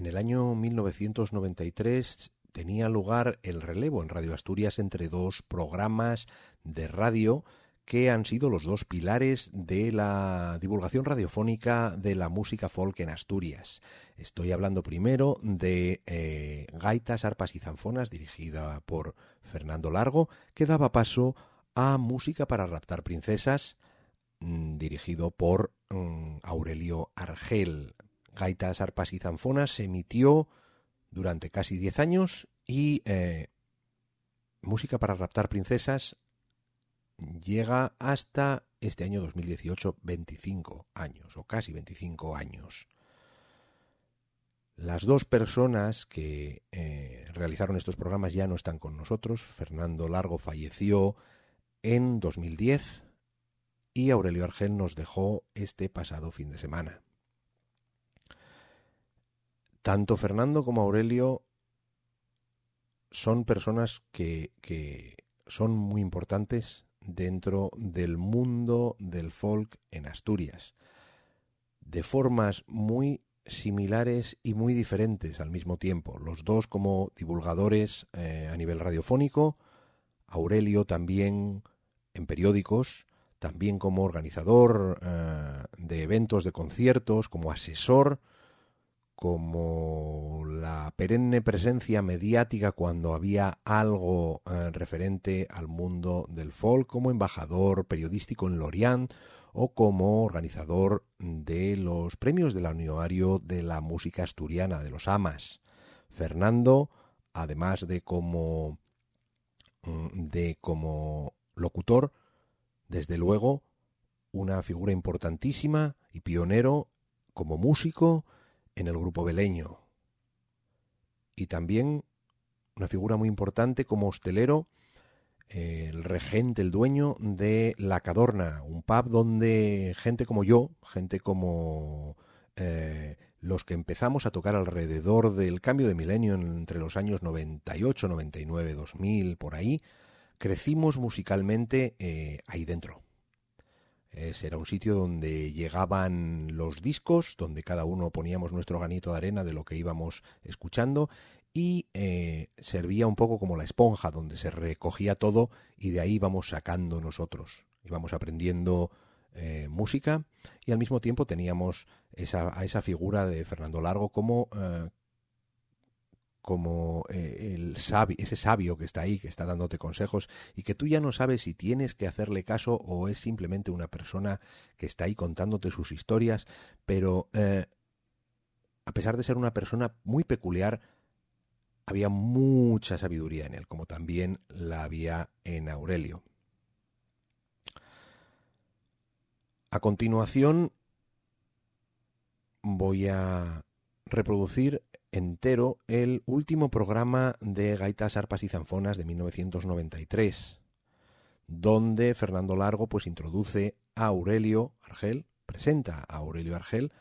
en el año 1993 tenía lugar el relevo en Radio Asturias entre dos programas de radio que han sido los dos pilares de la divulgación radiofónica de la música folk en Asturias. Estoy hablando primero de eh, Gaitas, Arpas y Zanfonas, dirigida por Fernando Largo, que daba paso a Música para raptar princesas, mm, dirigido por mm, Aurelio Argel. Gaitas, Arpas y Zanfonas se emitió durante casi 10 años y eh, Música para raptar princesas llega hasta este año 2018 25 años o casi 25 años. Las dos personas que eh, realizaron estos programas ya no están con nosotros. Fernando Largo falleció en 2010 y Aurelio Argel nos dejó este pasado fin de semana. Tanto Fernando como Aurelio son personas que, son muy importantes dentro del mundo del folk en Asturias, de formas muy similares y muy diferentes al mismo tiempo, los dos como divulgadores eh, a nivel radiofónico, Aurelio también en periódicos, también como organizador eh, de eventos, de conciertos, como asesor como la perenne presencia mediática cuando había algo eh, referente al mundo del folk, como embajador periodístico en Lorient o como organizador de los premios del anuario de la música asturiana, de los AMAS. Fernando, además de como, mm, de como locutor, desde luego, una figura importantísima y pionero como músico, en el grupo beleño. Y también una figura muy importante como hostelero, el regente, el dueño de La Cadorna, un pub donde gente como yo, gente como eh, los que empezamos a tocar alrededor del cambio de milenio entre los años 98, 99, 2000, por ahí, crecimos musicalmente eh, ahí dentro era un sitio donde llegaban los discos, donde cada uno poníamos nuestro granito de arena de lo que íbamos escuchando y eh, servía un poco como la esponja donde se recogía todo y de ahí íbamos sacando nosotros. Íbamos aprendiendo eh, música y al mismo tiempo teníamos esa, a esa figura de Fernando Largo como eh, como eh, el sabio, ese sabio que está ahí, que está dándote consejos y que tú ya no sabes si tienes que hacerle caso o es simplemente una persona que está ahí contándote sus historias, pero eh, a pesar de ser una persona muy peculiar, había mucha sabiduría en él, como también la había en Aurelio. A continuación voy a reproducir entero el último programa de Gaitas, Arpas y Zanfonas de 1993, donde Fernando Largo pues introduce a Aurelio Argel, presenta a Aurelio Argel,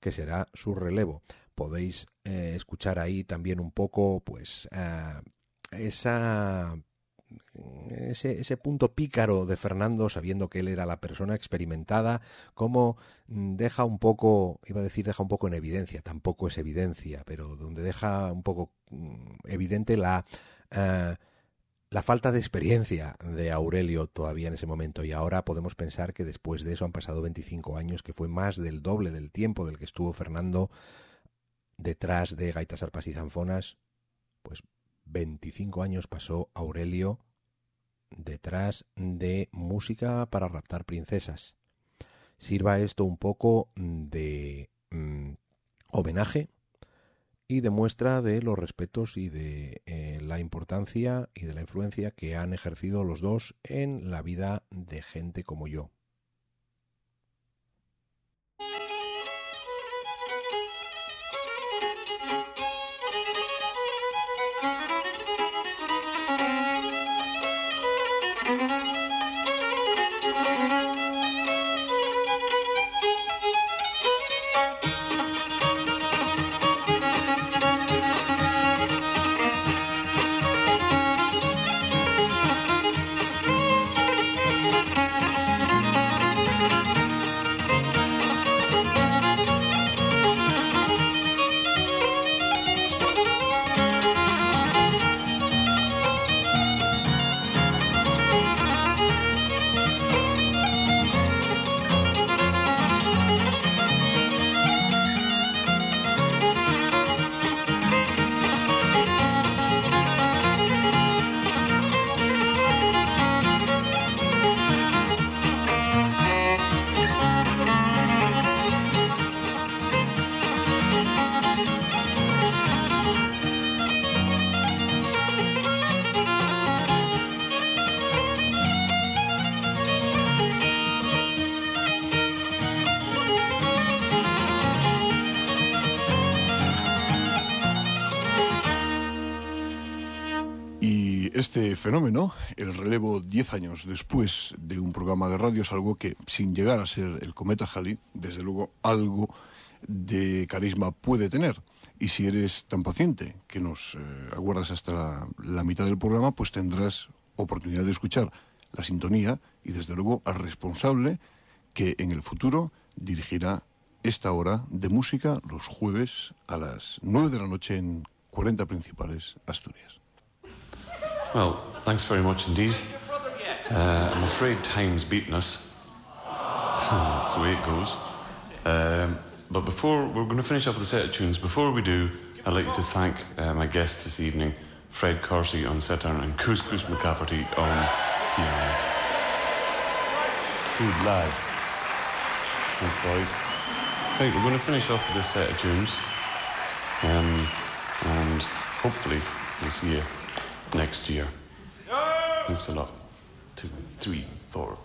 que será su relevo. Podéis eh, escuchar ahí también un poco pues eh, esa ese, ese, punto pícaro de Fernando, sabiendo que él era la persona experimentada, como mm, deja un poco, iba a decir deja un poco en evidencia, tampoco es evidencia, pero donde deja un poco mm, evidente la, eh, la falta de experiencia de Aurelio todavía en ese momento. Y ahora podemos pensar que después de eso han pasado 25 años, que fue más del doble del tiempo del que estuvo Fernando detrás de Gaitas, Arpas y Zanfonas, pues 25 años pasó Aurelio detrás de música para raptar princesas. Sirva esto un poco de mm, homenaje y de muestra de los respetos y de eh, la importancia y de la influencia que han ejercido los dos en la vida de gente como yo. Este fenómeno, el relevo 10 años después de un programa de radio es algo que, sin llegar a ser el cometa Halley, desde luego algo de carisma puede tener. Y si eres tan paciente que nos eh, aguardas hasta la, mitad del programa, pues tendrás oportunidad de escuchar la sintonía y desde luego al responsable que en el futuro dirigirá esta hora de música los jueves a las 9 de la noche en 40 Principales, Asturias. Well, thanks very much indeed. Uh, I'm afraid time's beaten us. That's the way it goes. Um, but before we're going to finish up with a set of tunes, before we do, I'd like to thank uh, my guests this evening, Fred Corsi on sitar and Couscous McCafferty on piano. Good lads. Good boys. Right, we're going to finish off with this set of tunes. Um, and hopefully we'll see you next year. Thanks a lot. Two, three, four.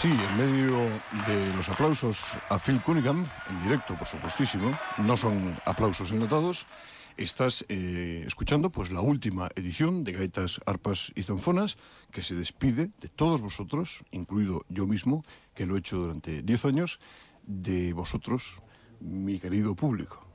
Así, en medio de los aplausos a Phil Cunningham, en directo, por supuestísimo, no son aplausos enlatados, estás eh, escuchando pues la última edición de Gaitas, Arpas y Zanfonas, que se despide de todos vosotros, incluido yo mismo, que lo he hecho durante 10 años, de vosotros, mi querido público.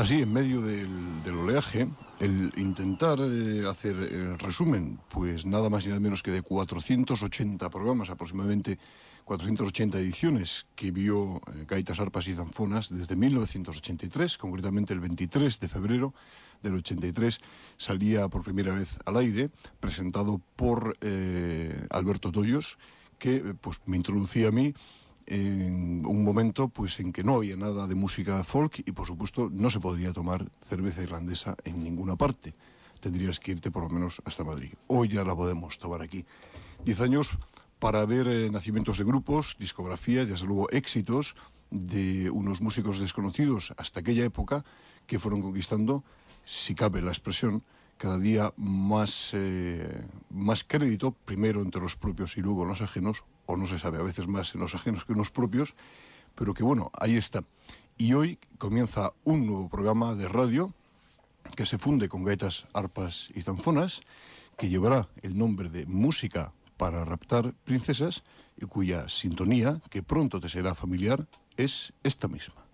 Así, en medio del, oleaje, el intentar eh, hacer el resumen, pues nada más y nada menos que de 480 programas, aproximadamente 480 ediciones que vio eh, Gaitas, Arpas y Zanfonas desde 1983, concretamente el 23 de febrero del 83 salía por primera vez al aire, presentado por eh, Alberto Toyos, que pues me introducía a mí en un momento pues en que no había nada de música folk y por supuesto no se podría tomar cerveza irlandesa en ninguna parte. Tendrías que irte por lo menos hasta Madrid. Hoy ya la podemos tomar aquí. Diez años para ver eh, nacimientos de grupos, discografía desde luego éxitos de unos músicos desconocidos hasta aquella época que fueron conquistando, si cabe la expresión, cada día más, eh, más crédito, primero entre los propios y luego los ajenos, o no se sabe, a veces más en los ajenos que en los propios, pero que bueno, ahí está. Y hoy comienza un nuevo programa de radio que se funde con gaitas, arpas y zanfonas, que llevará el nombre de Música para raptar princesas y cuya sintonía, que pronto te será familiar, es esta misma.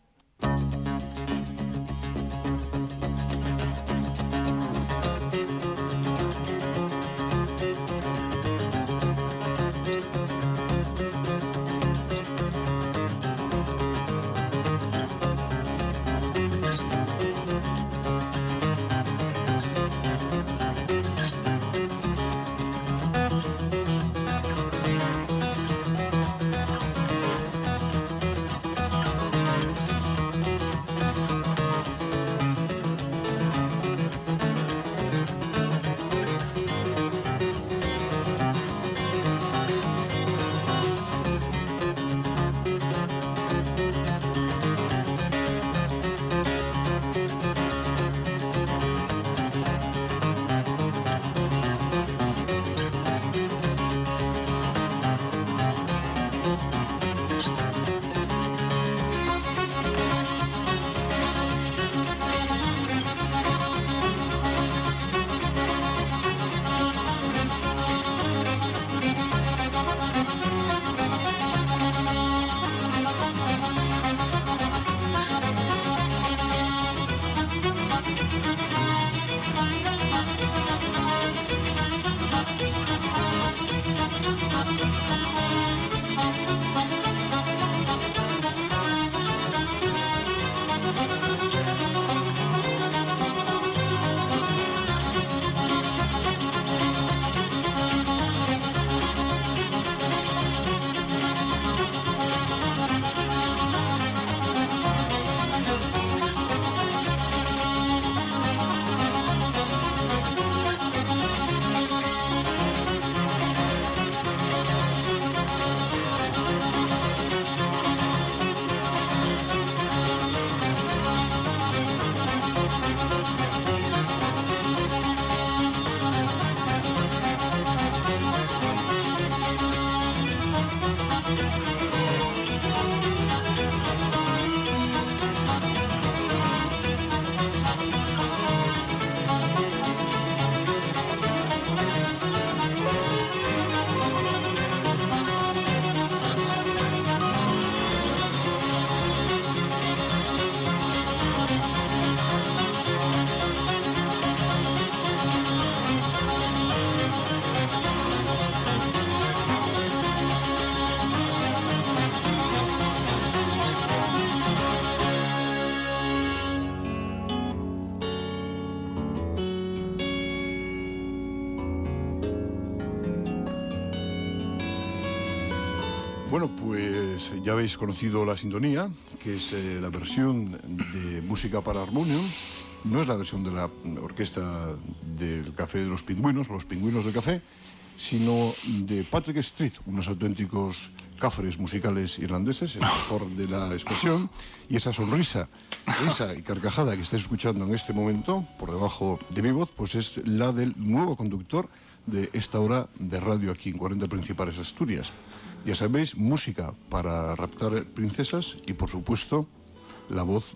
Pues ya habéis conocido la sintonía, que es eh, la versión de música para armonium. No es la versión de la orquesta del Café de los Pingüinos, los Pingüinos del Café, sino de Patrick Street, unos auténticos cafres musicales irlandeses, el mejor de la expresión, y esa sonrisa, esa y carcajada que estáis escuchando en este momento, por debajo de mi voz, pues es la del nuevo conductor de esta hora de radio aquí en 40 Principales Asturias. Ya sabéis, música para raptar princesas y, por supuesto, la voz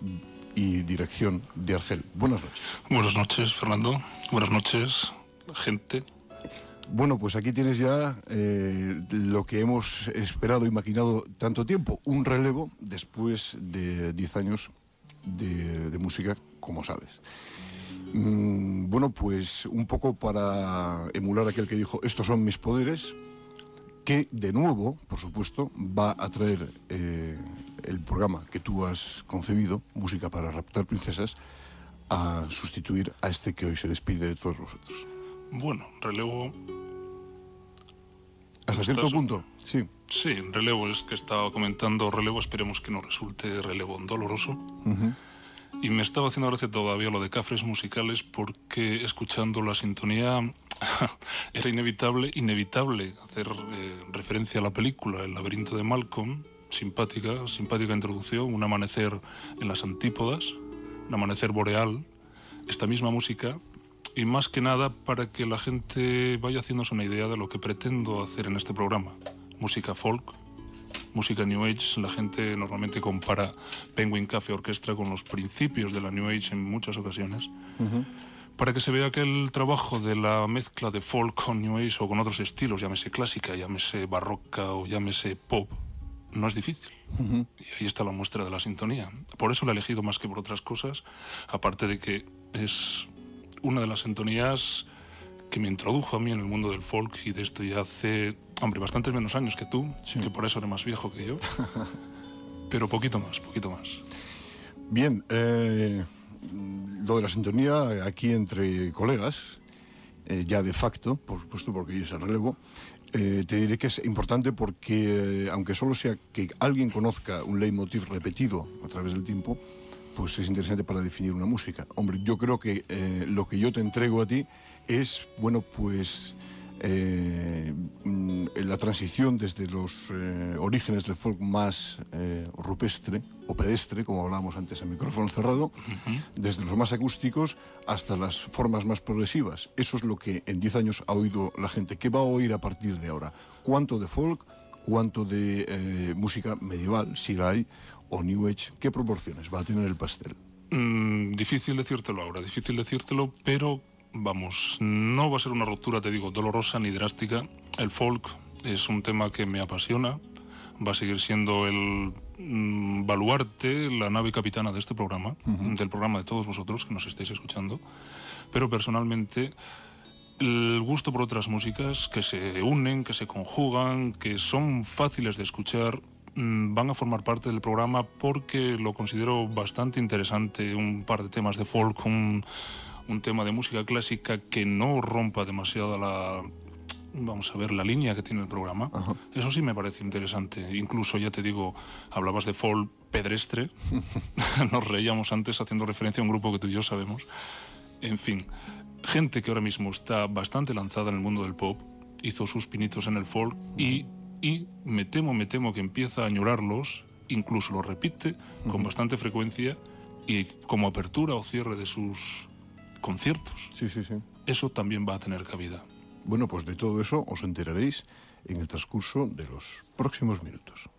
y dirección de Argel. Buenas noches. Buenas noches, Fernando. Buenas noches, gente. Bueno, pues aquí tienes ya eh, lo que hemos esperado y maquinado tanto tiempo, un relevo después de 10 años de, de música como sabes. Mm, bueno, pues un poco para emular aquel que dijo, estos son mis poderes, que de nuevo, por supuesto, va a traer eh, el programa que tú has concebido, Música para raptar princesas, a sustituir a este que hoy se despide de todos vosotros. Bueno, relevo... Hasta cierto Estás- punto, sí. Sí, relevo es que estaba comentando relevo, esperemos que no resulte relevo doloroso. Y me estaba haciendo gracia todavía lo de cafres musicales porque escuchando la sintonía era inevitable, inevitable hacer eh, referencia a la película El laberinto de Malcolm, simpática, simpática introducción, un amanecer en las antípodas, un amanecer boreal, esta misma música. Y más que nada para que la gente vaya haciéndose una idea de lo que pretendo hacer en este programa. Música folk, música New Age, la gente normalmente compara Penguin Cafe Orchestra con los principios de la New Age en muchas ocasiones, para que se vea que el trabajo de la mezcla de folk con New Age o con otros estilos, llámese clásica, llámese barroca o llámese pop, no es difícil. Y ahí está la muestra de la sintonía. Por eso la he elegido más que por otras cosas, aparte de que es una de las sintonías que me introdujo a mí en el mundo del folk y de esto ya hace, hombre, bastantes menos años que tú, que por eso eres más viejo que yo. Pero poquito más, poquito más. Bien, eh, lo de la sintonía aquí entre colegas, eh, ya de facto, por supuesto, porque es el relevo, eh, te diré que es importante porque, eh, aunque solo sea que alguien conozca un leitmotiv repetido a través del tiempo, pues es interesante para definir una música. Hombre, yo creo que lo que yo te entrego a ti es, bueno, pues eh, mm, la transición desde los eh, orígenes del folk más eh, rupestre o pedestre, como hablábamos antes a micrófono cerrado, desde los más acústicos hasta las formas más progresivas. Eso es lo que en 10 años ha oído la gente. ¿Qué va a oír a partir de ahora? ¿Cuánto de folk? ¿Cuánto de eh, música medieval, si la hay, o New Age? ¿Qué proporciones va a tener el pastel? Mm, difícil decírtelo ahora, difícil decírtelo, pero vamos, no va a ser una ruptura, te digo, dolorosa ni drástica. El folk es un tema que me apasiona, va a seguir siendo el mm, baluarte, la nave capitana de este programa, del programa de todos vosotros que nos estáis escuchando, pero personalmente el gusto por otras músicas que se unen, que se conjugan, que son fáciles de escuchar, mm, van a formar parte del programa porque lo considero bastante interesante. Un par de temas de folk, un, un tema de música clásica que no rompa demasiado la, vamos a ver, la línea que tiene el programa. Eso sí me parece interesante. Incluso, ya te digo, hablabas de folk pedestre. Nos reíamos antes haciendo referencia a un grupo que tú y yo sabemos. En fin, gente que ahora mismo está bastante lanzada en el mundo del pop, hizo sus pinitos en el folk y, y me temo, me temo que empieza a añorarlos, incluso lo repite con bastante frecuencia y como apertura o cierre de sus conciertos. Sí, sí, sí. Eso también va a tener cabida. Bueno, pues de todo eso os enteraréis en el transcurso de los próximos minutos.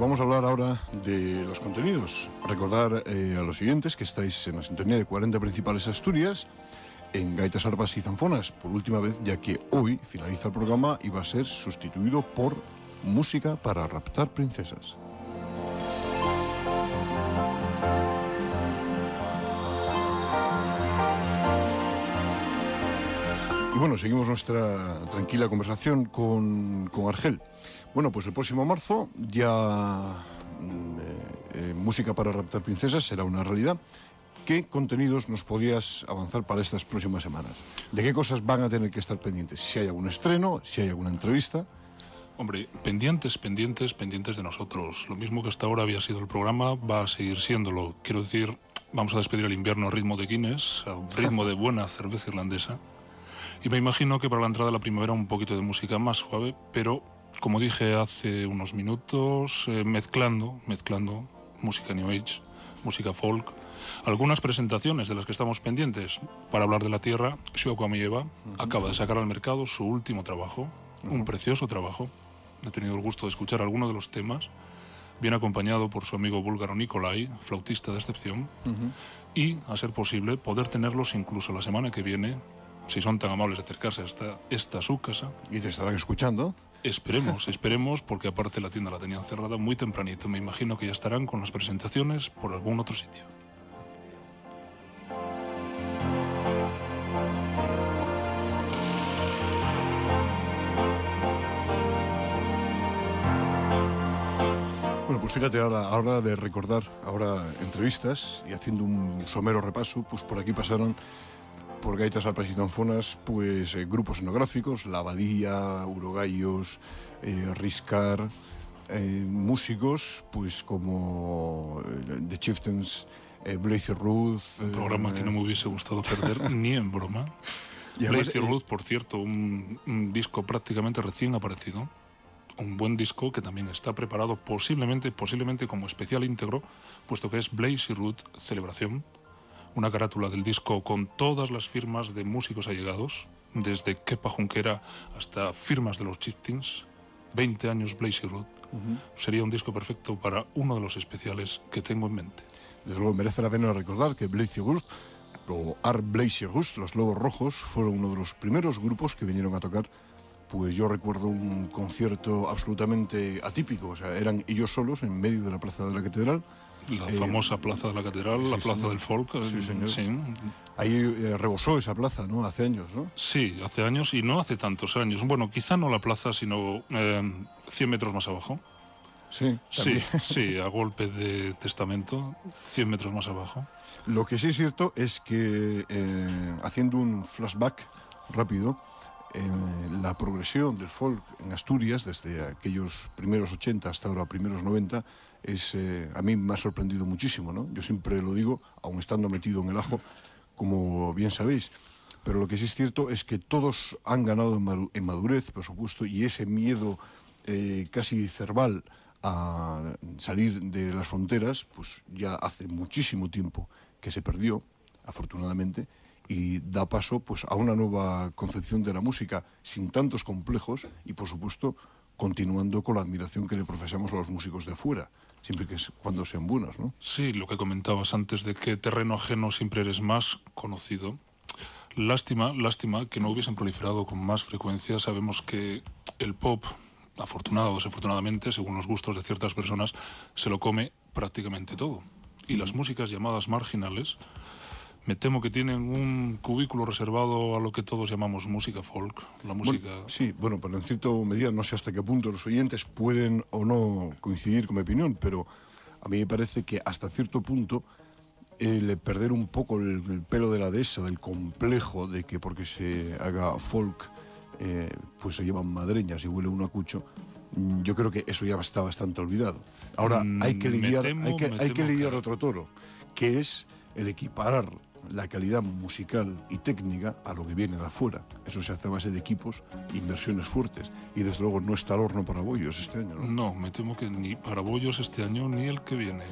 Vamos a hablar ahora de los contenidos. Recordar eh, a los siguientes que estáis en la sintonía de 40 principales Asturias, en Gaitas, Arpas y Zanfonas, por última vez, ya que hoy finaliza el programa y va a ser sustituido por música para raptar princesas. Bueno, seguimos nuestra tranquila conversación con, con Argel. Bueno, pues el próximo marzo ya mm, eh, eh, Música para raptar princesas será una realidad. ¿Qué contenidos nos podías avanzar para estas próximas semanas? ¿De qué cosas van a tener que estar pendientes? Si hay algún estreno, si hay alguna entrevista. Hombre, pendientes, pendientes, pendientes de nosotros. Lo mismo que hasta ahora había sido el programa, va a seguir siéndolo. Quiero decir, vamos a despedir el invierno a ritmo de Guinness, a ritmo de buena cerveza irlandesa. Y me imagino que para la entrada de la primavera un poquito de música más suave, pero como dije hace unos minutos, eh, mezclando, mezclando música New Age, música folk, algunas presentaciones de las que estamos pendientes para hablar de la Tierra. Shoko Amiyeva acaba de sacar al mercado su último trabajo, un precioso trabajo. He tenido el gusto de escuchar algunos de los temas, bien acompañado por su amigo búlgaro Nikolai, flautista de excepción, y, a ser posible, poder tenerlos incluso la semana que viene si son tan amables de acercarse hasta esta su casa. Y te estarán escuchando. Esperemos, esperemos, porque aparte la tienda la tenían cerrada muy tempranito. Me imagino que ya estarán con las presentaciones por algún otro sitio. Bueno, pues fíjate, ahora, ahora de recordar ahora entrevistas y haciendo un somero repaso, pues por aquí pasaron por gaitas, arpas y zanfonas, pues eh, grupos etnográficos, La Abadía, Urogallos, eh, Riscar, eh, músicos, pues como The Chieftains, Blaze Ruth. Un programa que no me hubiese gustado perder ni en broma. Y además, Blaze Ruth, por cierto, un, un disco prácticamente recién aparecido. Un buen disco que también está preparado posiblemente, posiblemente como especial íntegro, puesto que es Blaze Ruth Celebración, una carátula del disco con todas las firmas de músicos allegados, desde Kepa Junquera hasta firmas de los Chieftains, 20 años Blaze Ruth. Sería un disco perfecto para uno de los especiales que tengo en mente. Desde luego merece la pena recordar que Blaze Ruth o Art Blaze Ruth, los Lobos Rojos, fueron uno de los primeros grupos que vinieron a tocar. Pues yo recuerdo un concierto absolutamente atípico, o sea, eran ellos solos en medio de la plaza de la catedral. La Eh, famosa Plaza de la Catedral, sí, la Plaza señor. del Folk. Sí, eh, señor. sí. Ahí eh, rebosó esa plaza, ¿no? Hace años, ¿no? Sí, hace años y no hace tantos años. Bueno, quizá no la plaza, sino eh, 100 metros más abajo. Sí. Sí, sí, a golpe de testamento, 100 metros más abajo. Lo que sí es cierto es que, haciendo un flashback rápido, eh, la progresión del folk en Asturias, desde aquellos primeros 80 hasta ahora primeros 90, es, eh, a mí me ha sorprendido muchísimo. ¿no? Yo siempre lo digo, aun estando metido en el ajo, como bien sabéis. Pero lo que sí es cierto es que todos han ganado en madu- en madurez, por supuesto, y ese miedo eh, casi cerval a salir de las fronteras, pues ya hace muchísimo tiempo que se perdió, afortunadamente, y da paso pues a una nueva concepción de la música sin tantos complejos y por supuesto continuando con la admiración que le profesamos a los músicos de afuera, siempre que es cuando sean buenos, ¿no? Sí, lo que comentabas antes de que terreno ajeno siempre eres más conocido. Lástima, lástima que no hubiesen proliferado con más frecuencia. Sabemos que el pop, afortunado o desafortunadamente, según los gustos de ciertas personas, se lo come prácticamente todo. Y las músicas llamadas marginales, me temo que tienen un cubículo reservado a lo que todos llamamos música folk, la música... Bueno, sí, bueno, pero en cierta medida no sé hasta qué punto los oyentes pueden o no coincidir con mi opinión, pero a mí me parece que hasta cierto punto el perder un poco el, el pelo de la dehesa, del complejo de que porque se haga folk, eh, pues se llevan madreñas y huele uno a cucho, mm, yo creo que eso ya está bastante olvidado. Ahora Mm, hay que me lidiar, temo- hay que, hay que temo lidiar que- otro toro, que es el equiparar la calidad musical y técnica a lo que viene de afuera. Eso se hace a base de equipos, inversiones fuertes. Y desde luego no está el horno para bollos este año. ¿no? No, me temo que ni para bollos este año ni el que viene.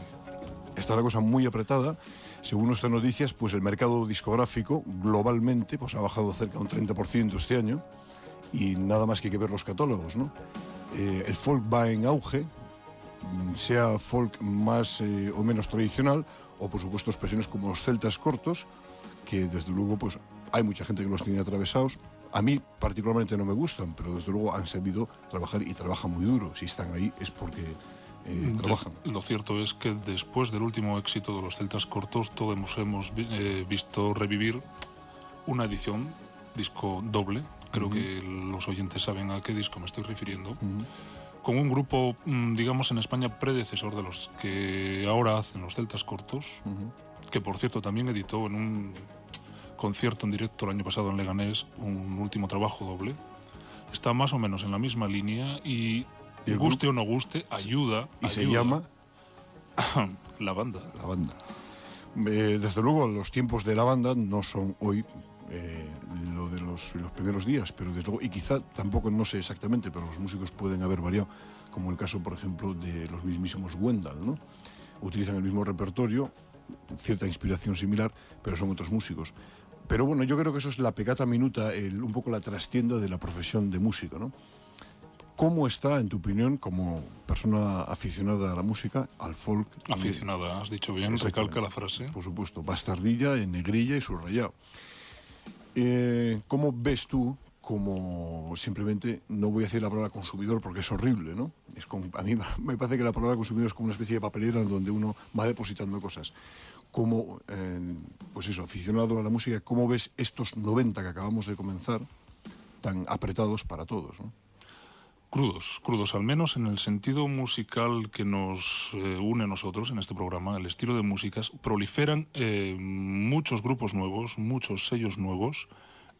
Está la cosa muy apretada. Según nuestras noticias, pues el mercado discográfico globalmente pues, ha bajado cerca de un 30% este año. Y nada más que hay que ver los catálogos, ¿no? Eh, el folk va en auge, mm, sea folk más eh, o menos tradicional, o por supuesto expresiones como los celtas cortos, que desde luego pues hay mucha gente que los tiene atravesados. A mí particularmente no me gustan, pero desde luego han sabido trabajar y trabajan muy duro. Si están ahí es porque eh, trabajan. Lo cierto es que después del último éxito de los celtas cortos, todos hemos eh, visto revivir una edición, disco doble, creo que los oyentes saben a qué disco me estoy refiriendo, con un grupo, mm, digamos, en España predecesor de los que ahora hacen los celtas cortos, que por cierto también editó en un concierto en directo el año pasado en Leganés un último trabajo doble. Está más o menos en la misma línea y, guste o no guste, ayuda. ¿Y se llama? la banda. La banda. Eh, desde luego, los tiempos de la banda no son hoy eh, lo de los, los, primeros días, pero desde luego, y quizá tampoco no sé exactamente, pero los músicos pueden haber variado, como el caso, por ejemplo, de los mismísimos Wendell, ¿no? Utilizan el mismo repertorio, cierta inspiración similar, pero son otros músicos. Pero bueno, yo creo que eso es la pecata minuta, el, un poco la trastienda de la profesión de músico, ¿no? ¿Cómo está, en tu opinión, como persona aficionada a la música, al folk? Aficionada, has dicho bien, recalca la frase. Por supuesto, bastardilla, en negrilla y subrayado. Eh, ¿Cómo ves tú, como simplemente, no voy a decir la palabra consumidor porque es horrible, ¿no? A mí me parece que la palabra consumidor es como una especie de papelera donde uno va depositando cosas como, eh, pues eso, aficionado a la música, ¿cómo ves estos 90 que acabamos de comenzar tan apretados para todos? Crudos, crudos, al menos en el sentido musical que nos eh, une a nosotros en este programa, el estilo de músicas, proliferan eh, muchos grupos nuevos, muchos sellos nuevos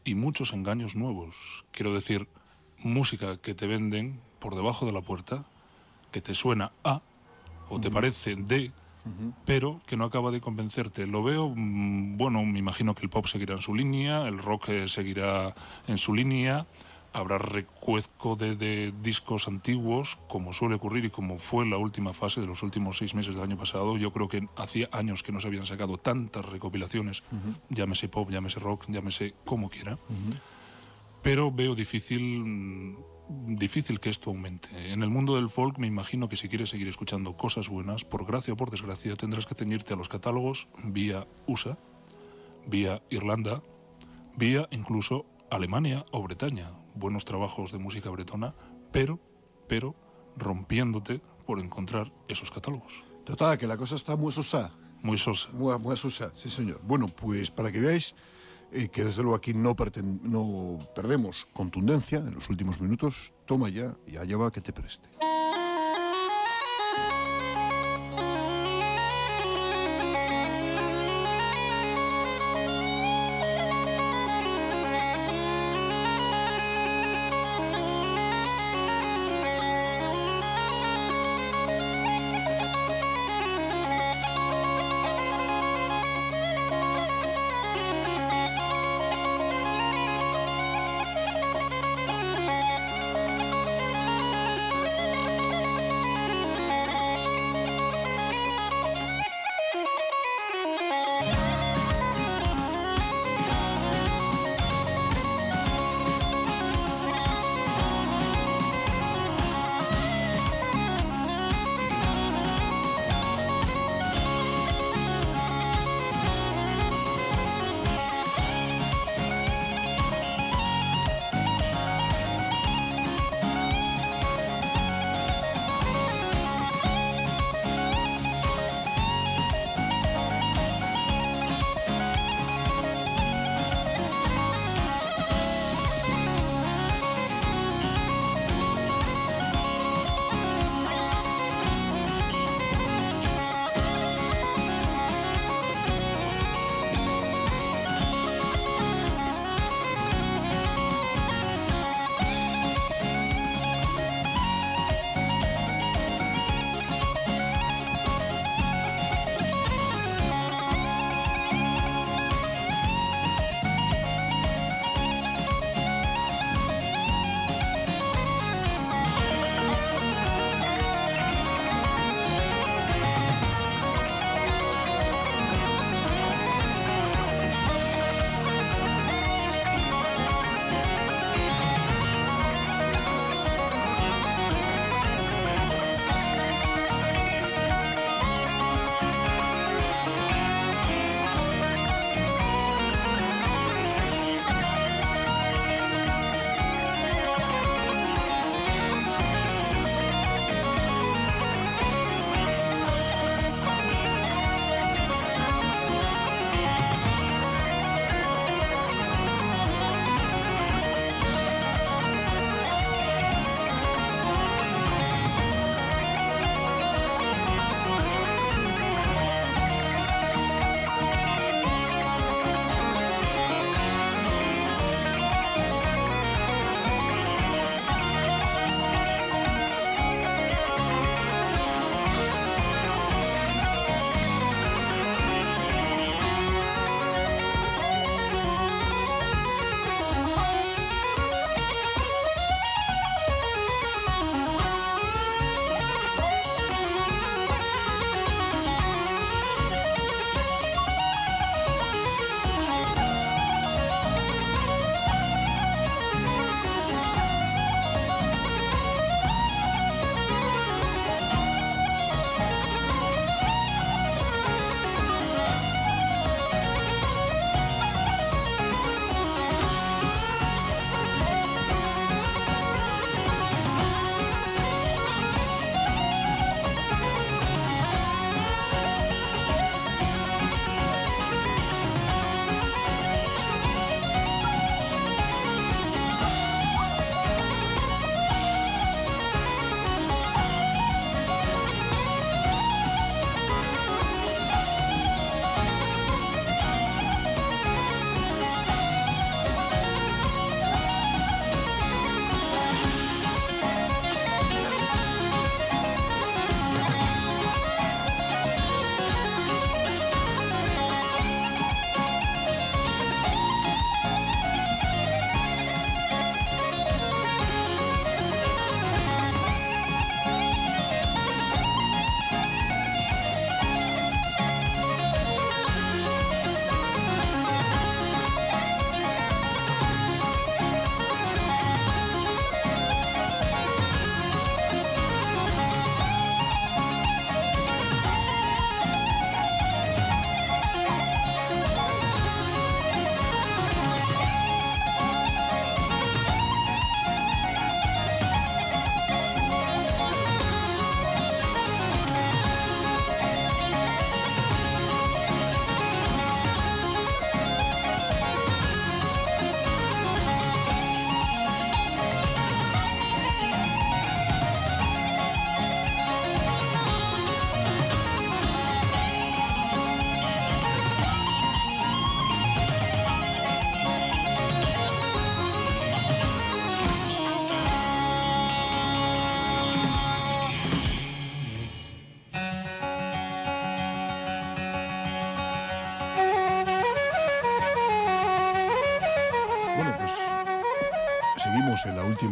y muchos engaños nuevos. Quiero decir, música que te venden por debajo de la puerta, que te suena a o te parece de pero que no acaba de convencerte. Lo veo, mm, bueno, me imagino que el pop seguirá en su línea, el rock eh, seguirá en su línea, habrá recuezco de, discos antiguos, como suele ocurrir y como fue la última fase de los últimos seis meses del año pasado. Yo creo que hacía años que no se habían sacado tantas recopilaciones, llámese pop, llámese rock, llámese como quiera. Pero veo difícil mm, difícil que esto aumente. En el mundo del folk me imagino que si quieres seguir escuchando cosas buenas, por gracia o por desgracia, tendrás que ceñirte a los catálogos vía USA, vía Irlanda, vía incluso Alemania o Bretaña. Buenos trabajos de música bretona, pero, pero, rompiéndote por encontrar esos catálogos. Total, que la cosa está muy sosa. Muy sosa. Muy, muy sosa, sí señor. Bueno, pues para que veáis eh, que desde luego aquí no, no perdemos contundencia en los últimos minutos, toma ya y allá va que te preste.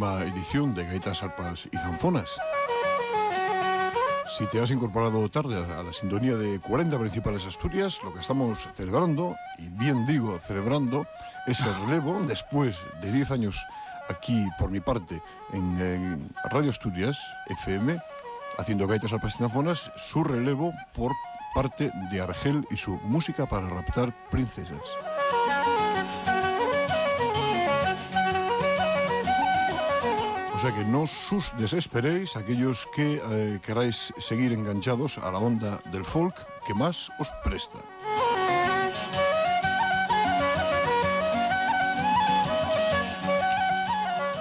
Última edición de Gaitas, Arpas y Zanfonas. Si te has incorporado tarde a la sintonía de 40 principales Asturias, lo que estamos celebrando, y bien digo celebrando, es el relevo después de 10 años aquí por mi parte en, Radio Asturias FM, haciendo gaitas al Zanfonas, su relevo por parte de Argel y su música para raptar princesas. O sea que no sus desesperéis aquellos que eh, queráis seguir enganchados a la onda del folk que más os presta.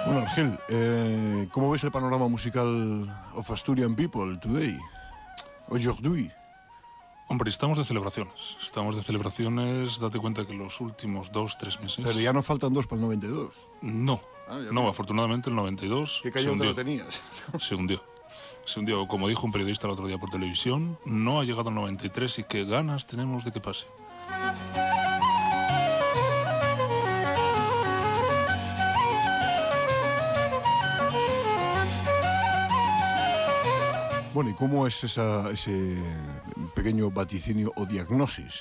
Bueno, Argel, eh, ¿cómo ves el panorama musical of Asturian People today? Aujourd'hui. Hombre, estamos de celebraciones. Estamos de celebraciones. Date cuenta que los últimos dos, tres meses. Pero ya no faltan dos para el 92. No. Ah, no, afortunadamente el 92 ¿Qué te hundió. lo tenías? Se hundió. Se hundió. Como dijo un periodista el otro día por televisión, no ha llegado al 93 y qué ganas tenemos de que pase. Bueno, ¿y cómo es esa- ese pequeño vaticinio o diagnosis,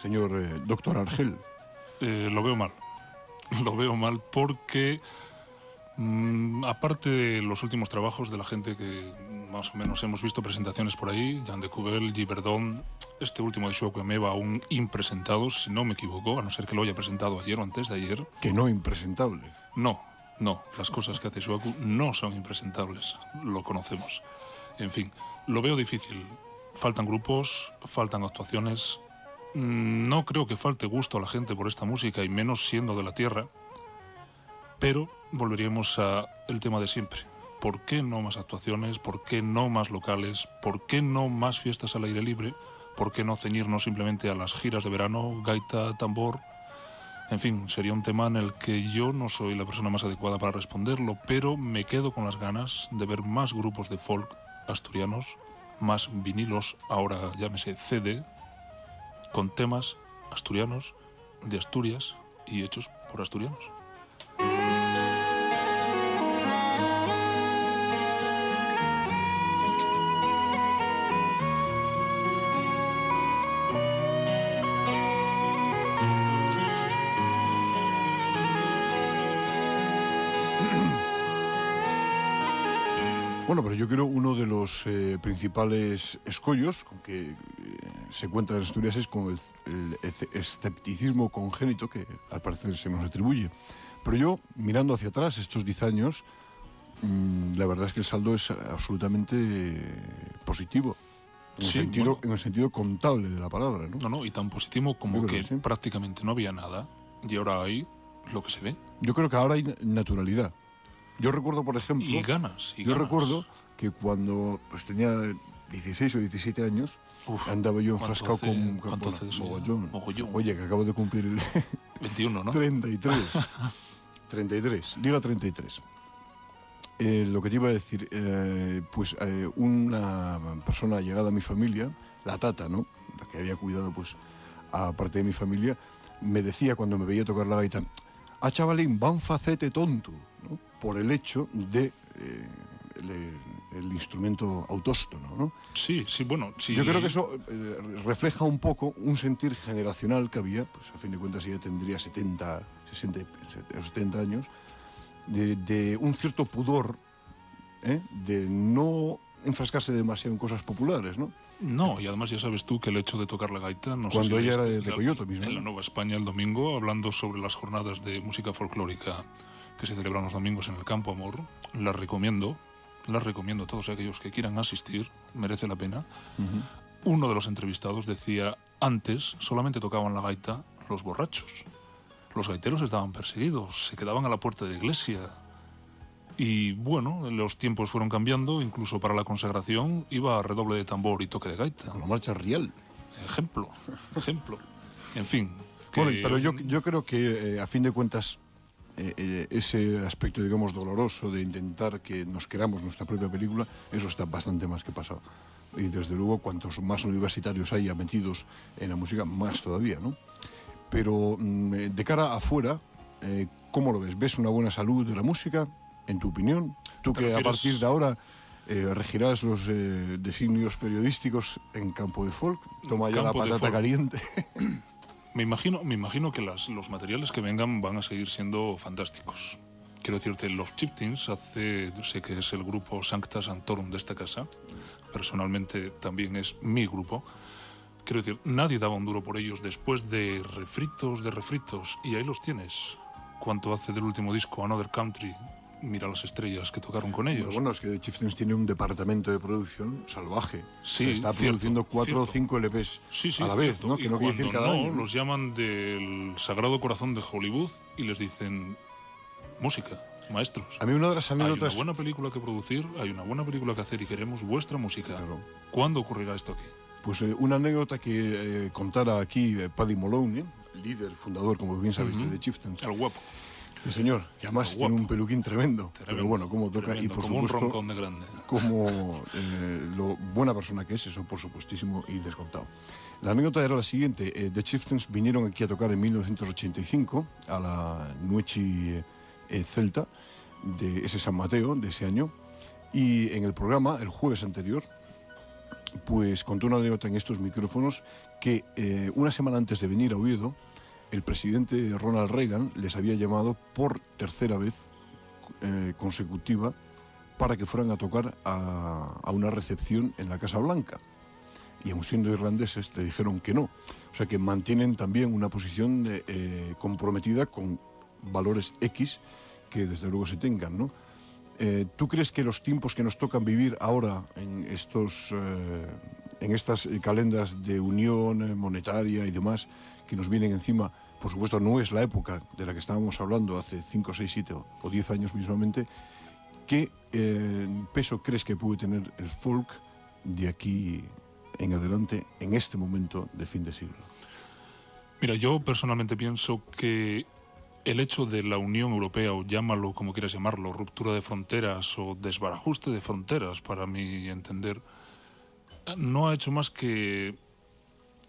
señor eh, doctor Argel? Eh, lo veo mal. Lo veo mal porque, mm, aparte de los últimos trabajos de la gente que más o menos hemos visto presentaciones por ahí, Jan de Cubel, Giverdón, este último de Shoko Emeva aún impresentado, si no me equivoco, a no ser que lo haya presentado ayer o antes de ayer. Que no impresentable. No, no, las cosas que hace Shuaku no son impresentables, lo conocemos. En fin, lo veo difícil. Faltan grupos, faltan actuaciones. Mm, No creo que falte gusto a la gente por esta música y menos siendo de la tierra. Pero volveríamos a el tema de siempre. ¿Por qué no más actuaciones? ¿Por qué no más locales? ¿Por qué no más fiestas al aire libre? ¿Por qué no ceñirnos simplemente a las giras de verano, gaita, tambor? En fin, sería un tema en el que yo no soy la persona más adecuada para responderlo, pero me quedo con las ganas de ver más grupos de folk asturianos, más vinilos, ahora llámese CD, con temas asturianos, de Asturias y hechos por asturianos. Bueno, pero yo creo uno de los eh, principales escollos con que eh, se cuenta en Asturias es con el, escepticismo congénito que al parecer se nos atribuye. Pero yo, mirando hacia atrás estos 10 años, mm, la verdad es que el saldo es absolutamente positivo. En, el Sí, sentido, bueno. en el sentido contable de la palabra, ¿no? No, no, y tan positivo como que que sí. prácticamente no había nada y ahora hay lo que se ve. Yo creo que ahora hay naturalidad. Yo recuerdo, por ejemplo... Y ganas. Y Yo ganas. recuerdo que cuando pues, tenía 16 o 17 años, Uf, andaba yo ¿cuánto enfrascado hace- con, con mogollón. Mogollón. Oye, que acabo de cumplir el 21, ¿no? 33. 33, diga 33. Eh, lo que te iba a decir, eh, pues eh, una persona llegada a mi familia, la tata, ¿no? La que había cuidado, pues, a parte de mi familia, me decía cuando me veía tocar la gaita, ah, chavalín, van facete tonto, ¿no? Por el hecho de eh, el, el instrumento autóstono, ¿no? Sí, sí, bueno, sí. Yo creo que eso refleja un poco un sentir generacional que había, pues a fin de cuentas ella tendría 70, 60, 70 años, de, de un cierto pudor, ¿eh? de no enfrascarse demasiado en cosas populares, ¿no? No, y además ya sabes tú que el hecho de tocar la gaita... No sé Cuando si ella era de- Coyoto mismo, En la Nueva España el domingo, hablando sobre las jornadas de música folclórica que se celebran los domingos en el Campo Amor, las recomiendo, las recomiendo a todos aquellos que quieran asistir, merece la pena. Uno de los entrevistados decía, antes solamente tocaban la gaita los borrachos. Los gaiteros estaban perseguidos, se quedaban a la puerta de la iglesia. Y bueno, los tiempos fueron cambiando, incluso para la consagración iba a redoble de tambor y toque de gaita. Con la marcha riel. Ejemplo, ejemplo. En fin. que- Bueno, pero yo, yo creo que eh, a fin de cuentas eh, eh, ese aspecto, digamos, doloroso de intentar que nos queramos nuestra propia película, eso está bastante más que pasado. Y desde luego, cuantos más universitarios haya metidos en la música, más todavía, ¿no? Pero mm, eh, de cara afuera, eh, ¿cómo lo ves? ¿Ves una buena salud de la música, en tu opinión? Tú ¿Te que a refieres- partir de ahora eh, regirás los eh, designios periodísticos en campo de folk, toma ya la patata caliente. Me imagino, me imagino que las, los materiales que vengan van a seguir siendo fantásticos. Quiero decirte, los Chiptins hace, sé que es el grupo Sancta Sanctorum de esta casa, personalmente también es mi grupo. Quiero decir, nadie daba un duro por ellos después de refritos, de refritos, y ahí los tienes. ¿Cuánto hace del último disco, Another Country? Mira las estrellas que tocaron con ellos. Bueno, es que The Chieftains tiene un departamento de producción salvaje. Sí, Está cierto, produciendo cuatro o cinco LPs Sí, sí, a la vez. ¿no? Que no quiere decir cada no, los llaman del Sagrado Corazón de Hollywood y les dicen música, maestros. A mí una de las Hay una anécdotas... buena película que producir, hay una buena película que hacer y queremos vuestra música. Claro. ¿Cuándo ocurrirá esto aquí? Pues eh, una anécdota que eh, contara aquí eh, Paddy Malone, líder, fundador, como bien sabéis, Ujú. de The Chieftains. El guapo. El señor, que además tiene un peluquín tremendo. Pero bueno, como toca y por como supuesto... un roncón de grande. como eh, lo buena persona que es, eso por supuestísimo y descontado. La anécdota era la siguiente, eh, The Chieftains vinieron aquí a tocar en 1985 a la Nuechi eh, Celta de ese San Mateo de ese año y en el programa, el jueves anterior, pues contó una anécdota en estos micrófonos que eh, una semana antes de venir a Oviedo, el presidente Ronald Reagan les había llamado por tercera vez eh, consecutiva para que fueran a tocar a, una recepción en la Casa Blanca. Y aun siendo irlandeses, le dijeron que no. O sea que mantienen también una posición eh, comprometida con valores X que desde luego se tengan, ¿no? Eh, ¿Tú crees que los tiempos que nos tocan vivir ahora en estos, eh, en estas eh, calendas de unión monetaria y demás que nos vienen encima, por supuesto no es la época de la que estábamos hablando hace 5, 6, 7 o 10 años mismamente, ¿qué eh, peso crees que puede tener el folk de aquí en adelante en este momento de fin de siglo? Mira, yo personalmente pienso que el hecho de la Unión Europea, o llámalo como quieras llamarlo, ruptura de fronteras o desbarajuste de fronteras, para mi entender, no ha hecho más que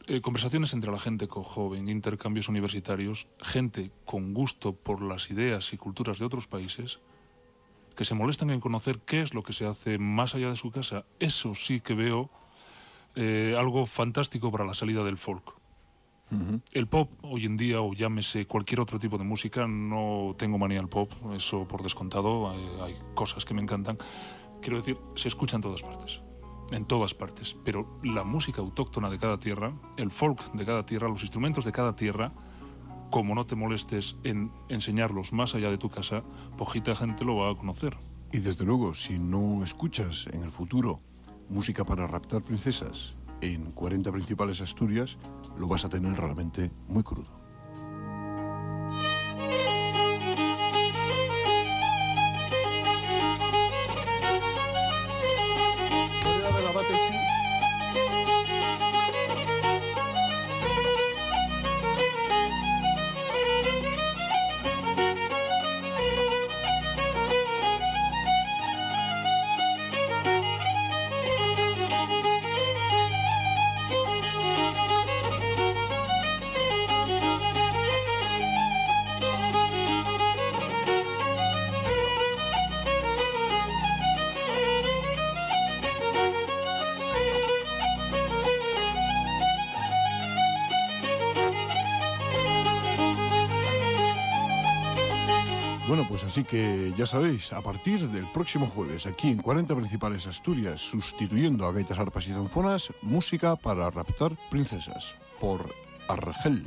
eh, conversaciones entre la gente co- joven, intercambios universitarios, gente con gusto por las ideas y culturas de otros países, que se molestan en conocer qué es lo que se hace más allá de su casa. Eso sí que veo eh, algo fantástico para la salida del folk. El pop hoy en día, o llámese cualquier otro tipo de música, no tengo manía al pop, eso por descontado, hay, hay cosas que me encantan. Quiero decir, se escucha en todas partes, en todas partes, pero la música autóctona de cada tierra, el folk de cada tierra, los instrumentos de cada tierra, como no te molestes en enseñarlos más allá de tu casa, poquita gente lo va a conocer. Y desde luego, si no escuchas en el futuro música para raptar princesas en 40 principales Asturias, lo vas a tener realmente muy crudo. Que ya sabéis, a partir del próximo jueves, aquí en 40 Principales Asturias, sustituyendo a gaitas, arpas y zanfonas, música para raptar princesas, por Argel.